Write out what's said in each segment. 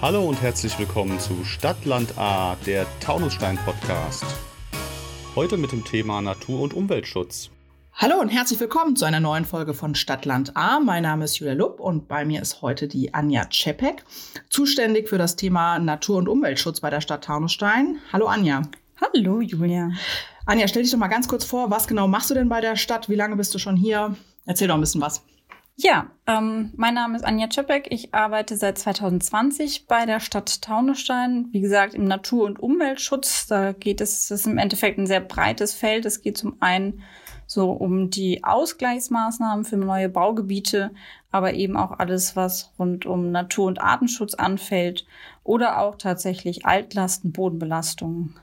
Hallo und herzlich willkommen zu Stadtland A, der Taunusstein Podcast. Heute mit dem Thema Natur- und Umweltschutz. Hallo und herzlich willkommen zu einer neuen Folge von Stadtland A. Mein Name ist Julia Lupp und bei mir ist heute die Anja Czepek, zuständig für das Thema Natur- und Umweltschutz bei der Stadt Taunusstein. Hallo Anja. Hallo Julia. Anja, stell dich doch mal ganz kurz vor, was genau machst du denn bei der Stadt? Wie lange bist du schon hier? Erzähl doch ein bisschen was. Ja, ähm, mein Name ist Anja Czepek. Ich arbeite seit 2020 bei der Stadt Taunusstein. Wie gesagt, im Natur- und Umweltschutz. Da geht es, das ist im Endeffekt ein sehr breites Feld. Es geht zum einen so um die Ausgleichsmaßnahmen für neue Baugebiete, aber eben auch alles, was rund um Natur- und Artenschutz anfällt oder auch tatsächlich Altlasten, Bodenbelastungen,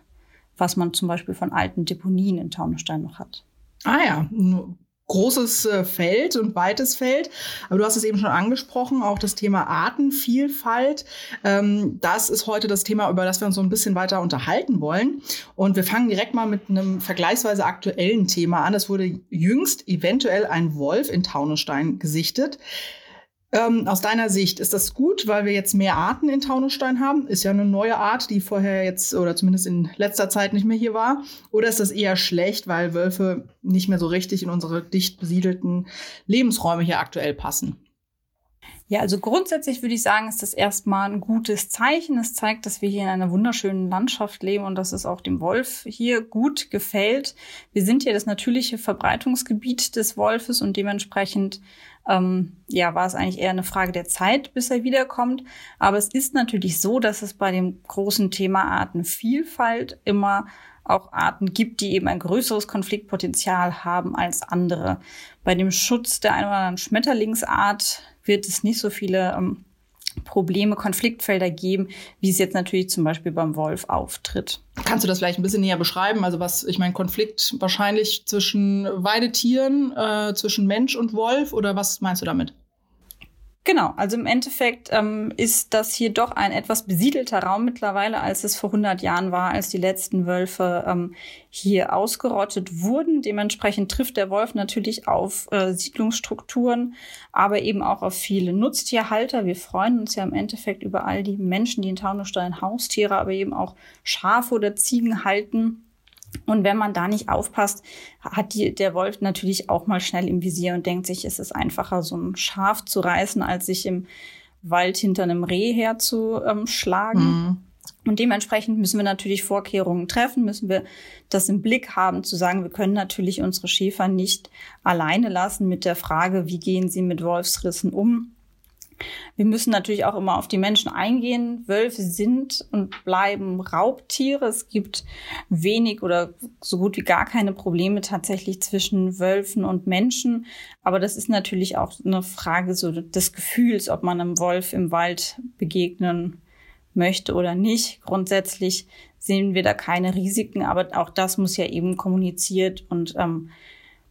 was man zum Beispiel von alten Deponien in Taunusstein noch hat. Ah ja, großes äh, Feld und weites Feld. Aber du hast es eben schon angesprochen, auch das Thema Artenvielfalt. Ähm, das ist heute das Thema, über das wir uns so ein bisschen weiter unterhalten wollen. Und wir fangen direkt mal mit einem vergleichsweise aktuellen Thema an. Es wurde jüngst eventuell ein Wolf in Taunusstein gesichtet. Ähm, aus deiner Sicht ist das gut, weil wir jetzt mehr Arten in Taunusstein haben? Ist ja eine neue Art, die vorher jetzt oder zumindest in letzter Zeit nicht mehr hier war. Oder ist das eher schlecht, weil Wölfe nicht mehr so richtig in unsere dicht besiedelten Lebensräume hier aktuell passen? Ja, also grundsätzlich würde ich sagen, ist das erstmal ein gutes Zeichen. Es zeigt, dass wir hier in einer wunderschönen Landschaft leben und dass es auch dem Wolf hier gut gefällt. Wir sind hier das natürliche Verbreitungsgebiet des Wolfes und dementsprechend ähm, ja, war es eigentlich eher eine Frage der Zeit, bis er wiederkommt. Aber es ist natürlich so, dass es bei dem großen Thema Artenvielfalt immer auch Arten gibt, die eben ein größeres Konfliktpotenzial haben als andere. Bei dem Schutz der einen oder anderen Schmetterlingsart wird es nicht so viele ähm, Probleme, Konfliktfelder geben, wie es jetzt natürlich zum Beispiel beim Wolf auftritt. Kannst du das vielleicht ein bisschen näher beschreiben? Also was, ich meine, Konflikt wahrscheinlich zwischen Weidetieren, äh, zwischen Mensch und Wolf oder was meinst du damit? Genau, also im Endeffekt ähm, ist das hier doch ein etwas besiedelter Raum mittlerweile, als es vor 100 Jahren war, als die letzten Wölfe ähm, hier ausgerottet wurden. Dementsprechend trifft der Wolf natürlich auf äh, Siedlungsstrukturen, aber eben auch auf viele Nutztierhalter. Wir freuen uns ja im Endeffekt über all die Menschen, die in Taunusstein Haustiere, aber eben auch Schafe oder Ziegen halten. Und wenn man da nicht aufpasst, hat die, der Wolf natürlich auch mal schnell im Visier und denkt sich, es ist einfacher, so ein Schaf zu reißen, als sich im Wald hinter einem Reh herzuschlagen. Mhm. Und dementsprechend müssen wir natürlich Vorkehrungen treffen, müssen wir das im Blick haben, zu sagen, wir können natürlich unsere Schäfer nicht alleine lassen mit der Frage, wie gehen sie mit Wolfsrissen um wir müssen natürlich auch immer auf die Menschen eingehen. Wölfe sind und bleiben Raubtiere. Es gibt wenig oder so gut wie gar keine Probleme tatsächlich zwischen Wölfen und Menschen. Aber das ist natürlich auch eine Frage so des Gefühls, ob man einem Wolf im Wald begegnen möchte oder nicht. Grundsätzlich sehen wir da keine Risiken, aber auch das muss ja eben kommuniziert und ähm,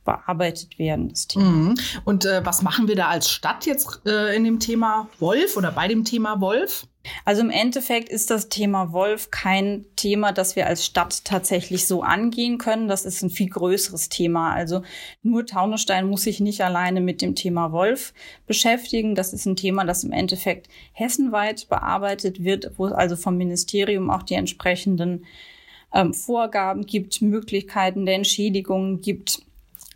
bearbeitet werden, das Thema. Mhm. Und äh, was machen wir da als Stadt jetzt äh, in dem Thema Wolf oder bei dem Thema Wolf? Also im Endeffekt ist das Thema Wolf kein Thema, das wir als Stadt tatsächlich so angehen können. Das ist ein viel größeres Thema. Also nur Taunusstein muss sich nicht alleine mit dem Thema Wolf beschäftigen. Das ist ein Thema, das im Endeffekt hessenweit bearbeitet wird, wo es also vom Ministerium auch die entsprechenden ähm, Vorgaben gibt, Möglichkeiten der Entschädigungen gibt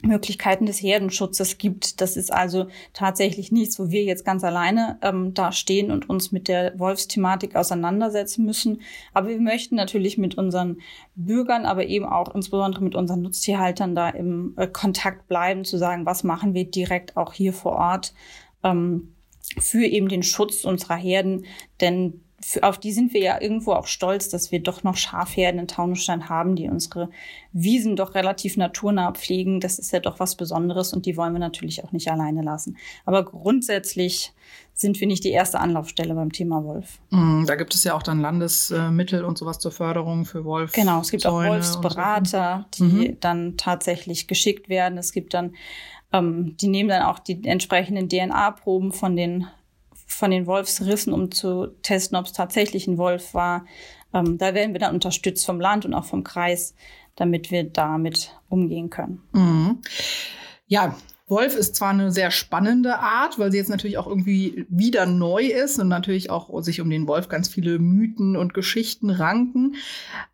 Möglichkeiten des Herdenschutzes gibt. Das ist also tatsächlich nichts, wo wir jetzt ganz alleine ähm, da stehen und uns mit der Wolfsthematik auseinandersetzen müssen. Aber wir möchten natürlich mit unseren Bürgern, aber eben auch insbesondere mit unseren Nutztierhaltern da im äh, Kontakt bleiben, zu sagen, was machen wir direkt auch hier vor Ort ähm, für eben den Schutz unserer Herden. Denn auf die sind wir ja irgendwo auch stolz, dass wir doch noch Schafherden in Taunusstein haben, die unsere Wiesen doch relativ naturnah pflegen. Das ist ja doch was Besonderes und die wollen wir natürlich auch nicht alleine lassen. Aber grundsätzlich sind wir nicht die erste Anlaufstelle beim Thema Wolf. Mm, da gibt es ja auch dann Landesmittel und sowas zur Förderung für Wolf. Genau, es gibt Zäune auch Wolfsberater, so. die mhm. dann tatsächlich geschickt werden. Es gibt dann, ähm, die nehmen dann auch die entsprechenden DNA-Proben von den von den Wolfsrissen, um zu testen, ob es tatsächlich ein Wolf war. Ähm, da werden wir dann unterstützt vom Land und auch vom Kreis, damit wir damit umgehen können. Mhm. Ja, Wolf ist zwar eine sehr spannende Art, weil sie jetzt natürlich auch irgendwie wieder neu ist und natürlich auch sich um den Wolf ganz viele Mythen und Geschichten ranken.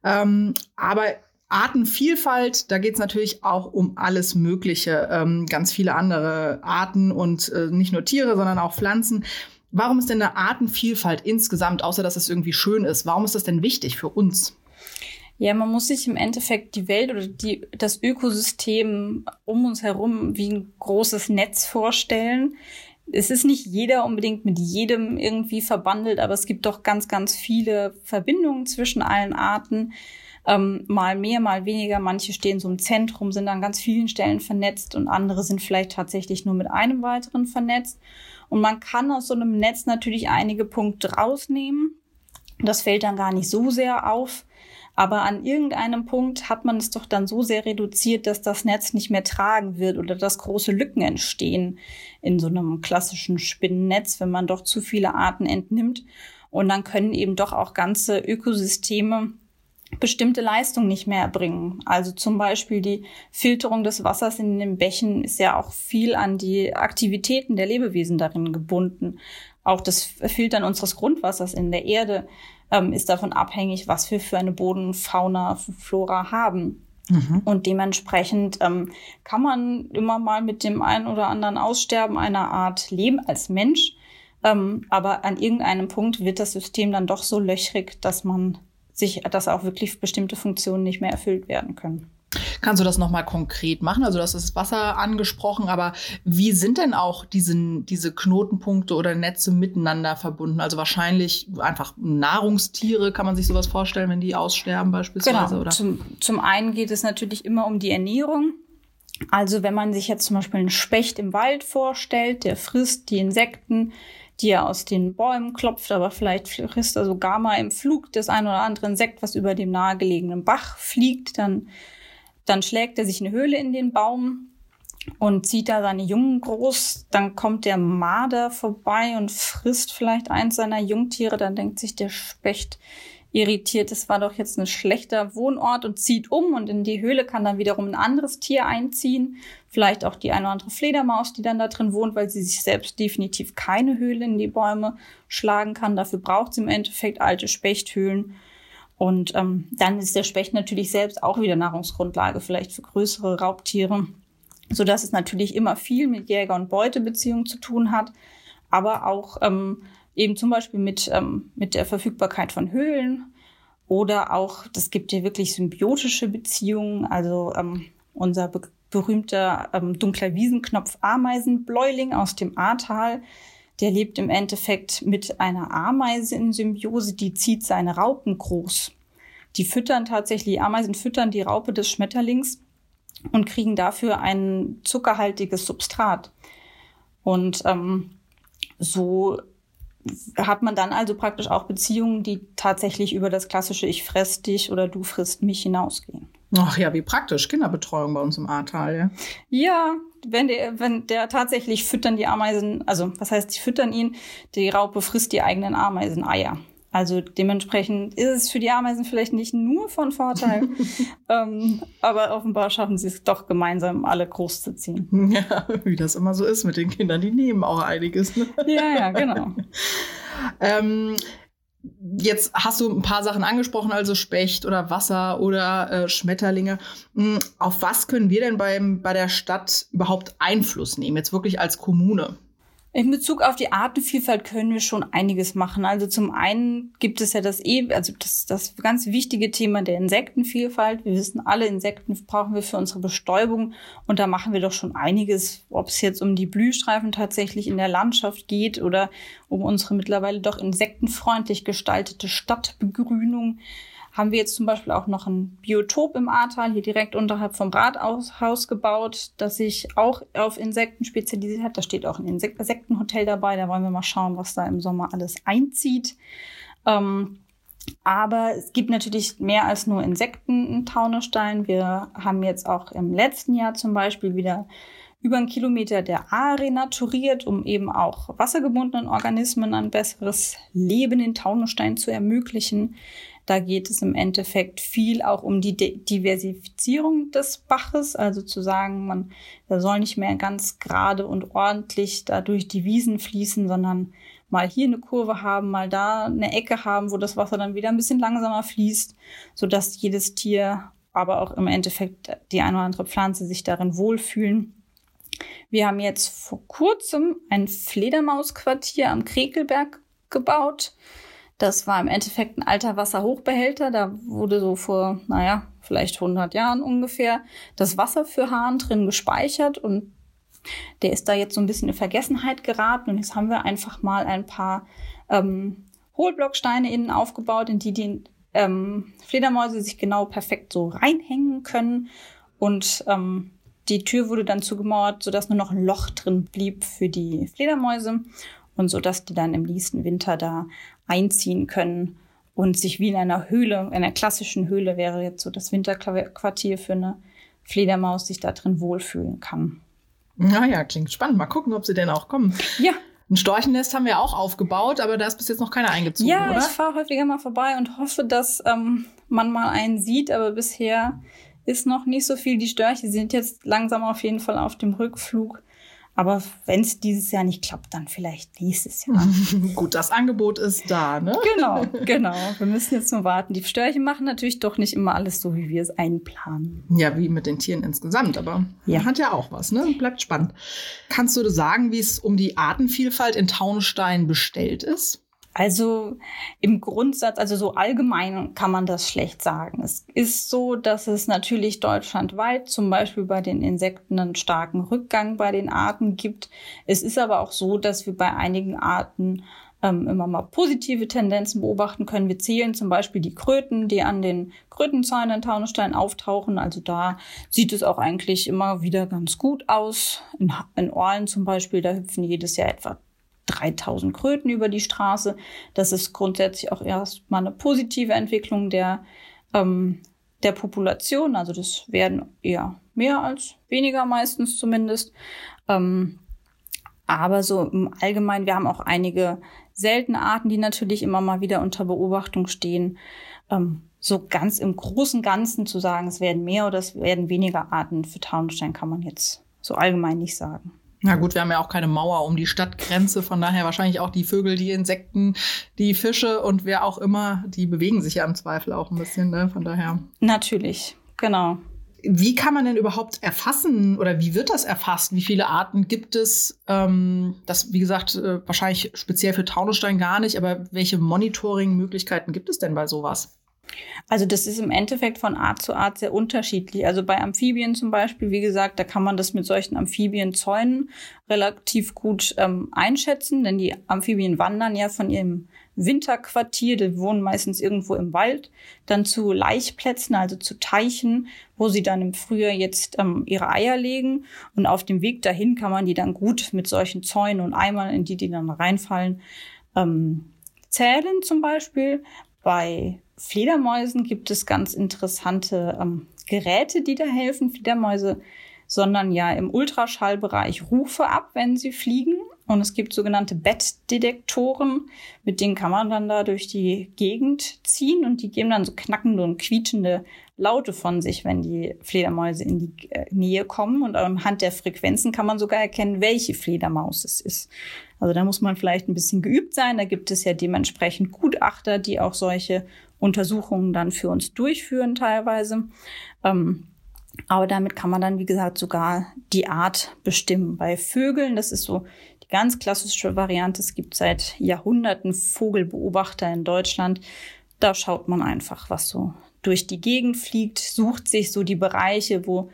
Ähm, aber Artenvielfalt, da geht es natürlich auch um alles Mögliche, ähm, ganz viele andere Arten und äh, nicht nur Tiere, sondern auch Pflanzen. Warum ist denn eine Artenvielfalt insgesamt, außer dass es irgendwie schön ist, warum ist das denn wichtig für uns? Ja, man muss sich im Endeffekt die Welt oder die, das Ökosystem um uns herum wie ein großes Netz vorstellen. Es ist nicht jeder unbedingt mit jedem irgendwie verbandelt, aber es gibt doch ganz, ganz viele Verbindungen zwischen allen Arten. Ähm, mal mehr, mal weniger. Manche stehen so im Zentrum, sind an ganz vielen Stellen vernetzt und andere sind vielleicht tatsächlich nur mit einem weiteren vernetzt. Und man kann aus so einem Netz natürlich einige Punkte rausnehmen. Das fällt dann gar nicht so sehr auf. Aber an irgendeinem Punkt hat man es doch dann so sehr reduziert, dass das Netz nicht mehr tragen wird oder dass große Lücken entstehen in so einem klassischen Spinnennetz, wenn man doch zu viele Arten entnimmt. Und dann können eben doch auch ganze Ökosysteme bestimmte Leistungen nicht mehr erbringen. Also zum Beispiel die Filterung des Wassers in den Bächen ist ja auch viel an die Aktivitäten der Lebewesen darin gebunden. Auch das Filtern unseres Grundwassers in der Erde ähm, ist davon abhängig, was wir für eine Bodenfauna, Flora haben. Mhm. Und dementsprechend ähm, kann man immer mal mit dem einen oder anderen Aussterben einer Art leben als Mensch. Ähm, aber an irgendeinem Punkt wird das System dann doch so löchrig, dass man sich, dass auch wirklich bestimmte Funktionen nicht mehr erfüllt werden können. Kannst du das nochmal konkret machen? Also, das ist Wasser angesprochen, aber wie sind denn auch diesen, diese Knotenpunkte oder Netze miteinander verbunden? Also wahrscheinlich einfach Nahrungstiere, kann man sich sowas vorstellen, wenn die aussterben beispielsweise? Genau. Oder? Zum, zum einen geht es natürlich immer um die Ernährung. Also, wenn man sich jetzt zum Beispiel einen Specht im Wald vorstellt, der frisst die Insekten, die er aus den Bäumen klopft, aber vielleicht frisst er sogar mal im Flug das ein oder andere Insekt, was über dem nahegelegenen Bach fliegt, dann, dann schlägt er sich eine Höhle in den Baum und zieht da seine Jungen groß, dann kommt der Marder vorbei und frisst vielleicht eins seiner Jungtiere, dann denkt sich der Specht, irritiert, es war doch jetzt ein schlechter Wohnort und zieht um. Und in die Höhle kann dann wiederum ein anderes Tier einziehen. Vielleicht auch die eine oder andere Fledermaus, die dann da drin wohnt, weil sie sich selbst definitiv keine Höhle in die Bäume schlagen kann. Dafür braucht sie im Endeffekt alte Spechthöhlen. Und ähm, dann ist der Specht natürlich selbst auch wieder Nahrungsgrundlage, vielleicht für größere Raubtiere, so dass es natürlich immer viel mit Jäger- und Beutebeziehung zu tun hat, aber auch ähm, eben zum Beispiel mit, ähm, mit der Verfügbarkeit von Höhlen oder auch, das gibt ja wirklich symbiotische Beziehungen. Also ähm, unser be berühmter ähm, dunkler Wiesenknopf Ameisenbläuling aus dem Ahrtal, der lebt im Endeffekt mit einer Ameise in Symbiose, die zieht seine Raupen groß. Die füttern tatsächlich, Ameisen füttern die Raupe des Schmetterlings und kriegen dafür ein zuckerhaltiges Substrat. Und ähm, so hat man dann also praktisch auch Beziehungen, die tatsächlich über das klassische Ich fress dich oder du frisst mich hinausgehen. Ach ja, wie praktisch. Kinderbetreuung bei uns im Ahrtal, ja. Ja, wenn der, wenn der tatsächlich füttern die Ameisen, also was heißt, die füttern ihn, die Raupe frisst die eigenen Ameiseneier. Also dementsprechend ist es für die Ameisen vielleicht nicht nur von Vorteil, ähm, aber offenbar schaffen sie es doch gemeinsam, alle groß zu ziehen. Ja, wie das immer so ist mit den Kindern, die nehmen auch einiges. Ne? Ja, ja, genau. ähm, Jetzt hast du ein paar Sachen angesprochen, also Specht oder Wasser oder äh, Schmetterlinge. Hm, auf was können wir denn beim, bei der Stadt überhaupt Einfluss nehmen, jetzt wirklich als Kommune? In Bezug auf die Artenvielfalt können wir schon einiges machen. Also zum einen gibt es ja das eh, also das, das ganz wichtige Thema der Insektenvielfalt. Wir wissen alle, Insekten brauchen wir für unsere Bestäubung und da machen wir doch schon einiges, ob es jetzt um die Blühstreifen tatsächlich in der Landschaft geht oder um unsere mittlerweile doch insektenfreundlich gestaltete Stadtbegrünung haben wir jetzt zum Beispiel auch noch ein Biotop im Ahrtal, hier direkt unterhalb vom Rathaus gebaut, das sich auch auf Insekten spezialisiert hat. Da steht auch ein Insektenhotel dabei. Da wollen wir mal schauen, was da im Sommer alles einzieht. Ähm, aber es gibt natürlich mehr als nur Insekten in Taunusstein. Wir haben jetzt auch im letzten Jahr zum Beispiel wieder über einen Kilometer der Aar renaturiert, um eben auch wassergebundenen Organismen ein besseres Leben in Taunusstein zu ermöglichen. Da geht es im Endeffekt viel auch um die De Diversifizierung des Baches, also zu sagen, man da soll nicht mehr ganz gerade und ordentlich da durch die Wiesen fließen, sondern mal hier eine Kurve haben, mal da eine Ecke haben, wo das Wasser dann wieder ein bisschen langsamer fließt, so dass jedes Tier, aber auch im Endeffekt die eine oder andere Pflanze sich darin wohlfühlen. Wir haben jetzt vor kurzem ein Fledermausquartier am Krekelberg gebaut. Das war im Endeffekt ein alter Wasserhochbehälter. Da wurde so vor, naja, vielleicht 100 Jahren ungefähr das Wasser für Hahn drin gespeichert und der ist da jetzt so ein bisschen in Vergessenheit geraten und jetzt haben wir einfach mal ein paar ähm, Hohlblocksteine innen aufgebaut, in die die ähm, Fledermäuse sich genau perfekt so reinhängen können und ähm, die Tür wurde dann zugemauert, sodass nur noch ein Loch drin blieb für die Fledermäuse und so dass die dann im nächsten Winter da einziehen können und sich wie in einer Höhle, in einer klassischen Höhle wäre jetzt so das Winterquartier für eine Fledermaus sich da drin wohlfühlen kann. Naja, klingt spannend. Mal gucken, ob sie denn auch kommen. Ja. Ein Storchennest haben wir auch aufgebaut, aber da ist bis jetzt noch keiner eingezogen, ja, oder? ich fahre häufiger mal vorbei und hoffe, dass ähm, man mal einen sieht, aber bisher ist noch nicht so viel. Die Störche sind jetzt langsam auf jeden Fall auf dem Rückflug. Aber wenn es dieses Jahr nicht klappt, dann vielleicht nächstes Jahr. Gut, das Angebot ist da, ne? Genau, genau. Wir müssen jetzt nur warten. Die Störche machen natürlich doch nicht immer alles so, wie wir es einplanen. Ja, wie mit den Tieren insgesamt, aber ja. hat ja auch was, ne? Bleibt spannend. Kannst du sagen, wie es um die Artenvielfalt in Taunusstein bestellt ist? Also im Grundsatz, also so allgemein kann man das schlecht sagen. Es ist so, dass es natürlich deutschlandweit zum Beispiel bei den Insekten einen starken Rückgang bei den Arten gibt. Es ist aber auch so, dass wir bei einigen Arten ähm, immer mal positive Tendenzen beobachten können. Wir zählen zum Beispiel die Kröten, die an den Krötenzäunen in Taunusstein auftauchen. Also da sieht es auch eigentlich immer wieder ganz gut aus. In, in Orlen zum Beispiel, da hüpfen jedes Jahr etwa 3000 Kröten über die Straße. Das ist grundsätzlich auch erstmal eine positive Entwicklung der, ähm, der Population. Also das werden eher mehr als weniger meistens zumindest. Ähm, aber so im Allgemeinen, wir haben auch einige seltene Arten, die natürlich immer mal wieder unter Beobachtung stehen. Ähm, so ganz im großen Ganzen zu sagen, es werden mehr oder es werden weniger Arten für Taunusstein, kann man jetzt so allgemein nicht sagen. Na gut, wir haben ja auch keine Mauer um die Stadtgrenze, von daher wahrscheinlich auch die Vögel, die Insekten, die Fische und wer auch immer, die bewegen sich ja im Zweifel auch ein bisschen, ne? Von daher. Natürlich, genau. Wie kann man denn überhaupt erfassen oder wie wird das erfasst? Wie viele Arten gibt es? Ähm, das, wie gesagt, äh, wahrscheinlich speziell für Taunusstein gar nicht, aber welche Monitoring-Möglichkeiten gibt es denn bei sowas? Also das ist im Endeffekt von Art zu Art sehr unterschiedlich. Also bei Amphibien zum Beispiel, wie gesagt, da kann man das mit solchen Amphibienzäunen relativ gut ähm, einschätzen, denn die Amphibien wandern ja von ihrem Winterquartier, die wohnen meistens irgendwo im Wald, dann zu Laichplätzen, also zu Teichen, wo sie dann im Frühjahr jetzt ähm, ihre Eier legen. Und auf dem Weg dahin kann man die dann gut mit solchen Zäunen und Eimern, in die die dann reinfallen, ähm, zählen zum Beispiel. Bei Fledermäusen gibt es ganz interessante ähm, Geräte, die da helfen. Fledermäuse sondern ja im Ultraschallbereich Rufe ab, wenn sie fliegen. Und es gibt sogenannte Bettdetektoren, mit denen kann man dann da durch die Gegend ziehen und die geben dann so knackende und quietschende Laute von sich, wenn die Fledermäuse in die äh, Nähe kommen. Und anhand der Frequenzen kann man sogar erkennen, welche Fledermaus es ist. Also da muss man vielleicht ein bisschen geübt sein. Da gibt es ja dementsprechend Gutachter, die auch solche Untersuchungen dann für uns durchführen teilweise. Ähm, aber damit kann man dann, wie gesagt, sogar die Art bestimmen. Bei Vögeln, das ist so die ganz klassische Variante. Es gibt seit Jahrhunderten Vogelbeobachter in Deutschland. Da schaut man einfach, was so durch die Gegend fliegt, sucht sich so die Bereiche, wo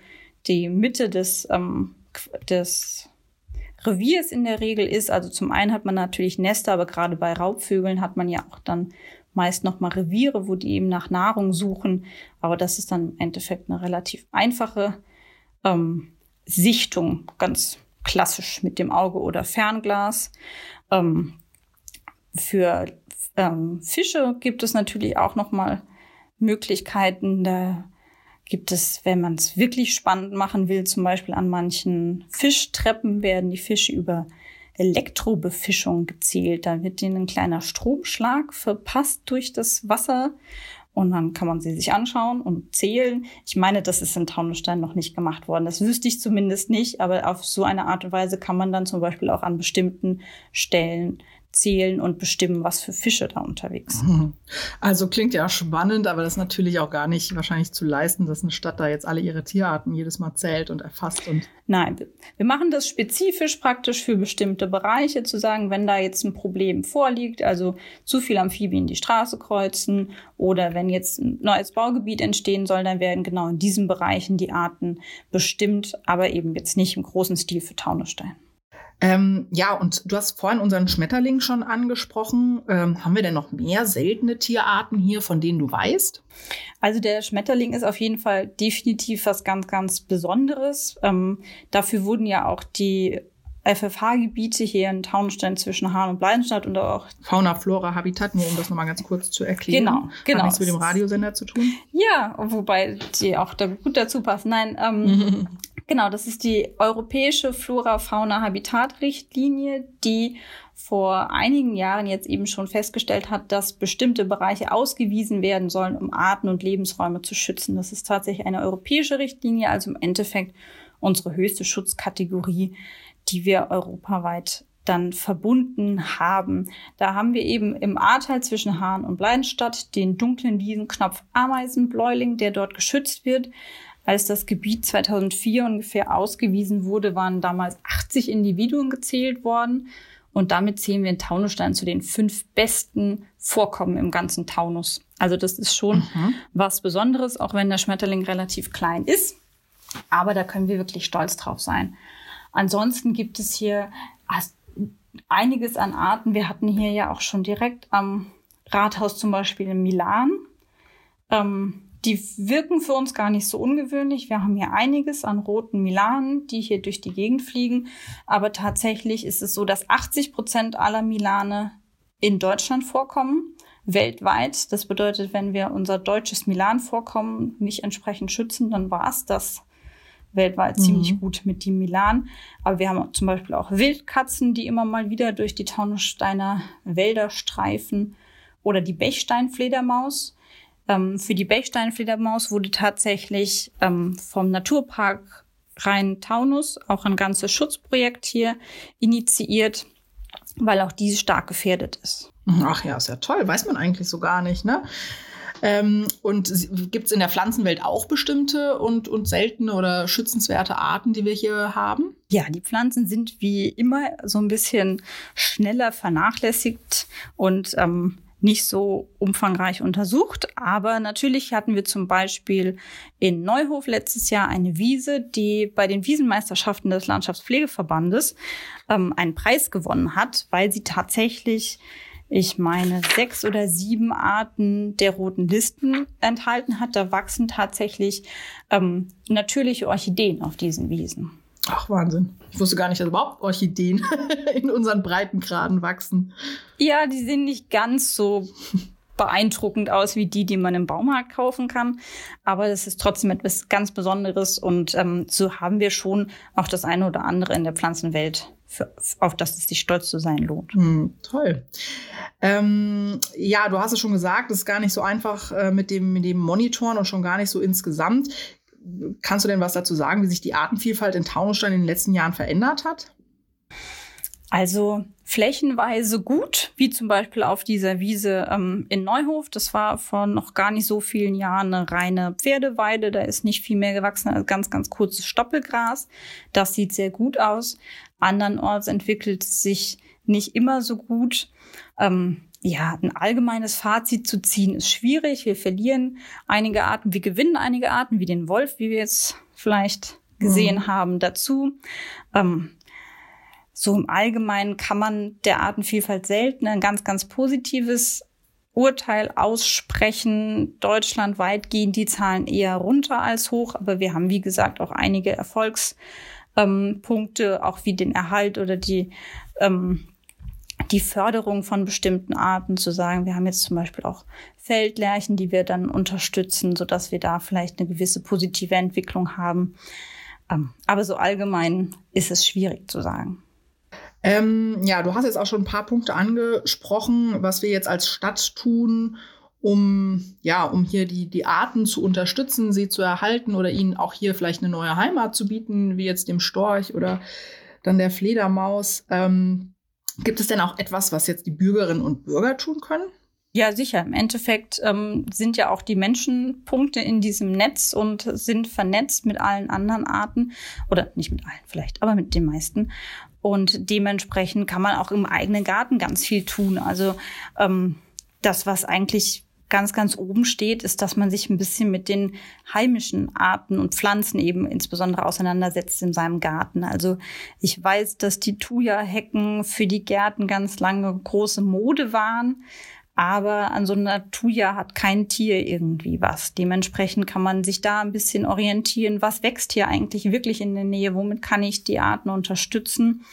die Mitte des, ähm, des Reviers in der Regel ist. Also zum einen hat man natürlich Nester, aber gerade bei Raubvögeln hat man ja auch dann meist nochmal Reviere, wo die eben nach Nahrung suchen. Aber das ist dann im Endeffekt eine relativ einfache ähm, Sichtung, ganz klassisch mit dem Auge oder Fernglas. Ähm, für ähm, Fische gibt es natürlich auch nochmal Möglichkeiten. Da gibt es, wenn man es wirklich spannend machen will, zum Beispiel an manchen Fischtreppen werden die Fische über Elektrobefischung gezählt. Da wird ihnen ein kleiner Stromschlag verpasst durch das Wasser und dann kann man sie sich anschauen und zählen. Ich meine, das ist in Taunusstein noch nicht gemacht worden. Das wüsste ich zumindest nicht, aber auf so eine Art und Weise kann man dann zum Beispiel auch an bestimmten Stellen zählen und bestimmen, was für Fische da unterwegs sind. Mhm. Also klingt ja spannend, aber das ist natürlich auch gar nicht wahrscheinlich zu leisten, dass eine Stadt da jetzt alle ihre Tierarten jedes Mal zählt und erfasst und. Nein, wir machen das spezifisch praktisch für bestimmte Bereiche, zu sagen, wenn da jetzt ein Problem vorliegt, also zu viel Amphibien die Straße kreuzen oder wenn jetzt ein neues Baugebiet entstehen soll, dann werden genau in diesen Bereichen die Arten bestimmt, aber eben jetzt nicht im großen Stil für Taunusstein. Ähm, ja, und du hast vorhin unseren Schmetterling schon angesprochen. Ähm, haben wir denn noch mehr seltene Tierarten hier, von denen du weißt? Also der Schmetterling ist auf jeden Fall definitiv was ganz, ganz Besonderes. Ähm, dafür wurden ja auch die FFH-Gebiete hier in Taunstein zwischen Hahn und Bleidenstadt und auch Fauna, Flora, Habitat, nur um das nochmal ganz kurz zu erklären. Genau, genau. Hat nichts mit dem Radiosender zu tun? Ja, wobei die auch da gut dazu passen. Nein, ähm, Genau, das ist die europäische Flora-Fauna-Habitat-Richtlinie, die vor einigen Jahren jetzt eben schon festgestellt hat, dass bestimmte Bereiche ausgewiesen werden sollen, um Arten und Lebensräume zu schützen. Das ist tatsächlich eine europäische Richtlinie, also im Endeffekt unsere höchste Schutzkategorie, die wir europaweit dann verbunden haben. Da haben wir eben im Ahrtal zwischen Hahn und Bleidenstadt den dunklen Wiesenknopf Ameisenbläuling, der dort geschützt wird. Als das Gebiet 2004 ungefähr ausgewiesen wurde, waren damals 80 Individuen gezählt worden. Und damit zählen wir in Taunusstein zu den fünf besten Vorkommen im ganzen Taunus. Also das ist schon mhm. was Besonderes, auch wenn der Schmetterling relativ klein ist. Aber da können wir wirklich stolz drauf sein. Ansonsten gibt es hier einiges an Arten. Wir hatten hier ja auch schon direkt am Rathaus zum Beispiel in Milan. Ähm, die wirken für uns gar nicht so ungewöhnlich. Wir haben hier einiges an roten Milanen, die hier durch die Gegend fliegen. Aber tatsächlich ist es so, dass 80 Prozent aller Milane in Deutschland vorkommen, weltweit. Das bedeutet, wenn wir unser deutsches Milan-Vorkommen nicht entsprechend schützen, dann war es das weltweit mhm. ziemlich gut mit dem Milan. Aber wir haben zum Beispiel auch Wildkatzen, die immer mal wieder durch die Taunussteiner Wälder streifen. Oder die Bechsteinfledermaus ähm, für die Bechsteinfledermaus wurde tatsächlich ähm, vom Naturpark Rhein-Taunus auch ein ganzes Schutzprojekt hier initiiert, weil auch diese stark gefährdet ist. Ach ja, ist ja toll. Weiß man eigentlich so gar nicht, ne? Ähm, und gibt es in der Pflanzenwelt auch bestimmte und, und seltene oder schützenswerte Arten, die wir hier haben? Ja, die Pflanzen sind wie immer so ein bisschen schneller vernachlässigt und ähm, nicht so umfangreich untersucht. Aber natürlich hatten wir zum Beispiel in Neuhof letztes Jahr eine Wiese, die bei den Wiesenmeisterschaften des Landschaftspflegeverbandes ähm, einen Preis gewonnen hat, weil sie tatsächlich ich meine, sechs oder sieben Arten der roten Listen enthalten hat. Da wachsen tatsächlich ähm, natürliche Orchideen auf diesen Wiesen. Ach, Wahnsinn. Ich wusste gar nicht, dass überhaupt Orchideen in unseren Breitengraden wachsen. Ja, die sehen nicht ganz so beeindruckend aus wie die, die man im Baumarkt kaufen kann. Aber das ist trotzdem etwas ganz Besonderes und ähm, so haben wir schon auch das eine oder andere in der Pflanzenwelt, für, auf das es sich stolz zu sein lohnt. Hm, toll. Ähm, ja, du hast es schon gesagt, es ist gar nicht so einfach äh, mit, dem, mit dem Monitoren und schon gar nicht so insgesamt. Kannst du denn was dazu sagen, wie sich die Artenvielfalt in Taunusstein in den letzten Jahren verändert hat? Also flächenweise gut, wie zum Beispiel auf dieser Wiese ähm, in Neuhof. Das war vor noch gar nicht so vielen Jahren eine reine Pferdeweide. Da ist nicht viel mehr gewachsen als ganz, ganz kurzes Stoppelgras. Das sieht sehr gut aus. Andernorts entwickelt sich nicht immer so gut. Ähm, ja, ein allgemeines Fazit zu ziehen ist schwierig. Wir verlieren einige Arten, wir gewinnen einige Arten, wie den Wolf, wie wir jetzt vielleicht gesehen mhm. haben, dazu. Ähm, so im Allgemeinen kann man der Artenvielfalt selten ein ganz, ganz positives Urteil aussprechen. Deutschlandweit gehen die Zahlen eher runter als hoch, aber wir haben, wie gesagt, auch einige Erfolgspunkte, auch wie den Erhalt oder die ähm, die Förderung von bestimmten Arten zu sagen. Wir haben jetzt zum Beispiel auch Feldlärchen, die wir dann unterstützen, so dass wir da vielleicht eine gewisse positive Entwicklung haben. Ähm, aber so allgemein ist es schwierig zu sagen. Ähm, ja, du hast jetzt auch schon ein paar Punkte angesprochen, was wir jetzt als Stadt tun, um, ja, um hier die, die Arten zu unterstützen, sie zu erhalten oder ihnen auch hier vielleicht eine neue Heimat zu bieten, wie jetzt dem Storch oder dann der Fledermaus. Ähm, gibt es denn auch etwas, was jetzt die Bürgerinnen und Bürger tun können? Ja, sicher. Im Endeffekt ähm, sind ja auch die Menschen Punkte in diesem Netz und sind vernetzt mit allen anderen Arten. Oder nicht mit allen vielleicht, aber mit den meisten. Und dementsprechend kann man auch im eigenen Garten ganz viel tun. Also ähm, das, was eigentlich ganz, ganz oben steht, ist, dass man sich ein bisschen mit den heimischen Arten und Pflanzen eben insbesondere auseinandersetzt in seinem Garten. Also ich weiß, dass die Thuja-Hecken für die Gärten ganz lange große Mode waren. Aber an so einer Thuja hat kein Tier irgendwie was. Dementsprechend kann man sich da ein bisschen orientieren. Was wächst hier eigentlich wirklich in der Nähe? Womit kann ich die Arten unterstützen?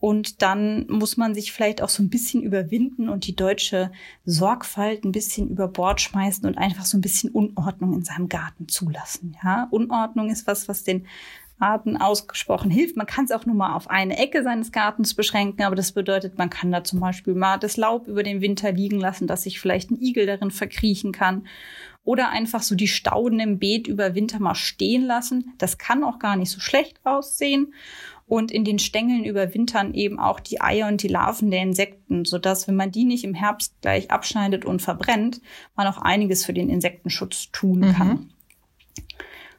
Und dann muss man sich vielleicht auch so ein bisschen überwinden und die deutsche Sorgfalt ein bisschen über Bord schmeißen und einfach so ein bisschen Unordnung in seinem Garten zulassen. Ja, Unordnung ist was, was den Arten ausgesprochen hilft. Man kann es auch nur mal auf eine Ecke seines Gartens beschränken, aber das bedeutet, man kann da zum Beispiel mal das Laub über den Winter liegen lassen, dass sich vielleicht ein Igel darin verkriechen kann. Oder einfach so die Stauden im Beet über Winter mal stehen lassen. Das kann auch gar nicht so schlecht aussehen und in den Stängeln überwintern eben auch die Eier und die Larven der Insekten, sodass, wenn man die nicht im Herbst gleich abschneidet und verbrennt, man auch einiges für den Insektenschutz tun mhm. kann.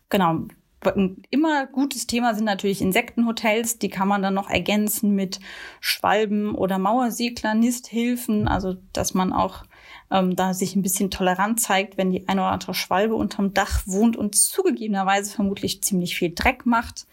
Genau. Ein immer gutes Thema sind natürlich Insektenhotels. Die kann man dann noch ergänzen mit Schwalben oder Mauersegler, Nisthilfen, also dass man auch ähm, da sich ein bisschen tolerant zeigt, wenn die eine oder andere Schwalbe unterm Dach wohnt und zugegebenerweise vermutlich ziemlich viel Dreck macht.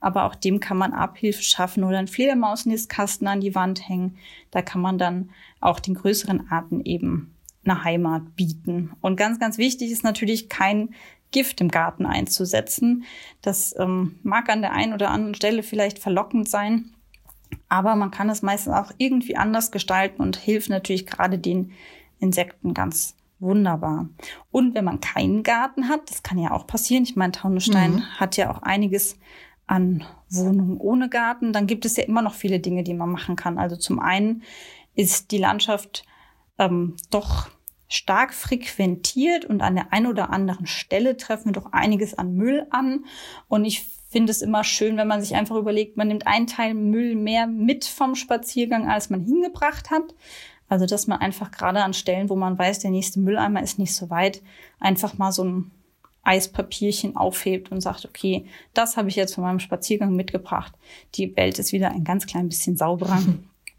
Aber auch dem kann man Abhilfe schaffen oder einen Fledermausnistkasten an die Wand hängen. Da kann man dann auch den größeren Arten eben eine Heimat bieten. Und ganz, ganz wichtig ist natürlich kein Gift im Garten einzusetzen. Das ähm, mag an der einen oder anderen Stelle vielleicht verlockend sein, aber man kann es meistens auch irgendwie anders gestalten und hilft natürlich gerade den Insekten ganz wunderbar. Und wenn man keinen Garten hat, das kann ja auch passieren. Ich meine, Taunusstein mhm. hat ja auch einiges an Wohnungen ohne Garten. Dann gibt es ja immer noch viele Dinge, die man machen kann. Also zum einen ist die Landschaft ähm, doch stark frequentiert und an der einen oder anderen Stelle treffen wir doch einiges an Müll an. Und ich finde es immer schön, wenn man sich einfach überlegt, man nimmt einen Teil Müll mehr mit vom Spaziergang, als man hingebracht hat. Also, dass man einfach gerade an Stellen, wo man weiß, der nächste Mülleimer ist nicht so weit, einfach mal so ein Eispapierchen aufhebt und sagt, okay, das habe ich jetzt von meinem Spaziergang mitgebracht. Die Welt ist wieder ein ganz klein bisschen sauberer.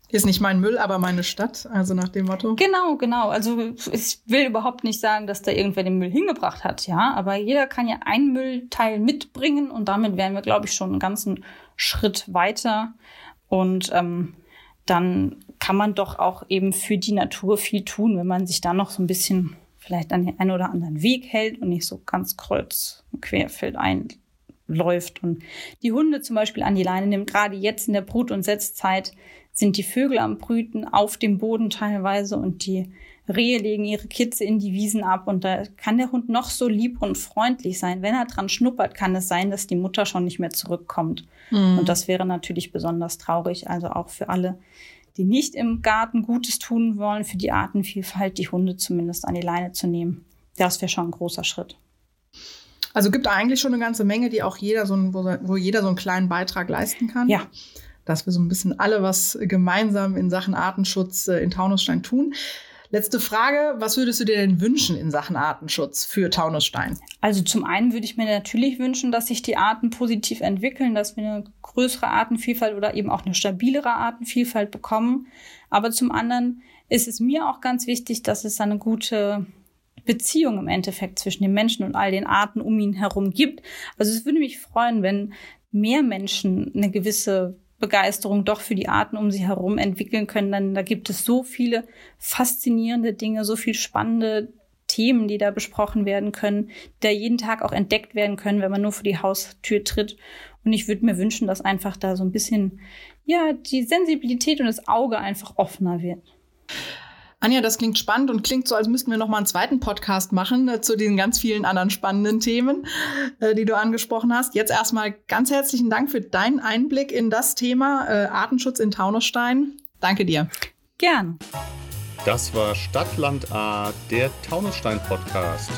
Ist nicht mein Müll, aber meine Stadt, also nach dem Motto. Genau, genau. Also ich will überhaupt nicht sagen, dass da irgendwer den Müll hingebracht hat, ja. Aber jeder kann ja ein Müllteil mitbringen und damit wären wir, glaube ich, schon einen ganzen Schritt weiter. Und ähm, dann kann man doch auch eben für die Natur viel tun, wenn man sich da noch so ein bisschen vielleicht an den einen oder anderen Weg hält und nicht so ganz kreuz und querfeld einläuft und die Hunde zum Beispiel an die Leine nimmt. Gerade jetzt in der Brut- und Setzzeit sind die Vögel am Brüten auf dem Boden teilweise und die Rehe legen ihre Kitze in die Wiesen ab und da kann der Hund noch so lieb und freundlich sein. Wenn er dran schnuppert, kann es sein, dass die Mutter schon nicht mehr zurückkommt. Mhm. Und das wäre natürlich besonders traurig. Also auch für alle, die nicht im Garten Gutes tun wollen, für die Artenvielfalt, die Hunde zumindest an die Leine zu nehmen. Das wäre schon ein großer Schritt. Also gibt eigentlich schon eine ganze Menge, die auch jeder so ein, wo, wo jeder so einen kleinen Beitrag leisten kann. Ja. Dass wir so ein bisschen alle was gemeinsam in Sachen Artenschutz äh, in Taunusstein tun. Letzte Frage, was würdest du dir denn wünschen in Sachen Artenschutz für Taunusstein? Also zum einen würde ich mir natürlich wünschen, dass sich die Arten positiv entwickeln, dass wir eine größere Artenvielfalt oder eben auch eine stabilere Artenvielfalt bekommen. Aber zum anderen ist es mir auch ganz wichtig, dass es eine gute Beziehung im Endeffekt zwischen den Menschen und all den Arten um ihn herum gibt. Also es würde mich freuen, wenn mehr Menschen eine gewisse Begeisterung doch für die Arten um sie herum entwickeln können, dann da gibt es so viele faszinierende Dinge, so viel spannende Themen, die da besprochen werden können, die da jeden Tag auch entdeckt werden können, wenn man nur vor die Haustür tritt. Und ich würde mir wünschen, dass einfach da so ein bisschen, ja, die Sensibilität und das Auge einfach offener wird. Anja, das klingt spannend und klingt so, als müssten wir noch mal einen zweiten Podcast machen äh, zu den ganz vielen anderen spannenden Themen, äh, die du angesprochen hast. Jetzt erstmal ganz herzlichen Dank für deinen Einblick in das Thema äh, Artenschutz in Taunusstein. Danke dir. Gern. Das war Stadtland A, der Taunusstein Podcast.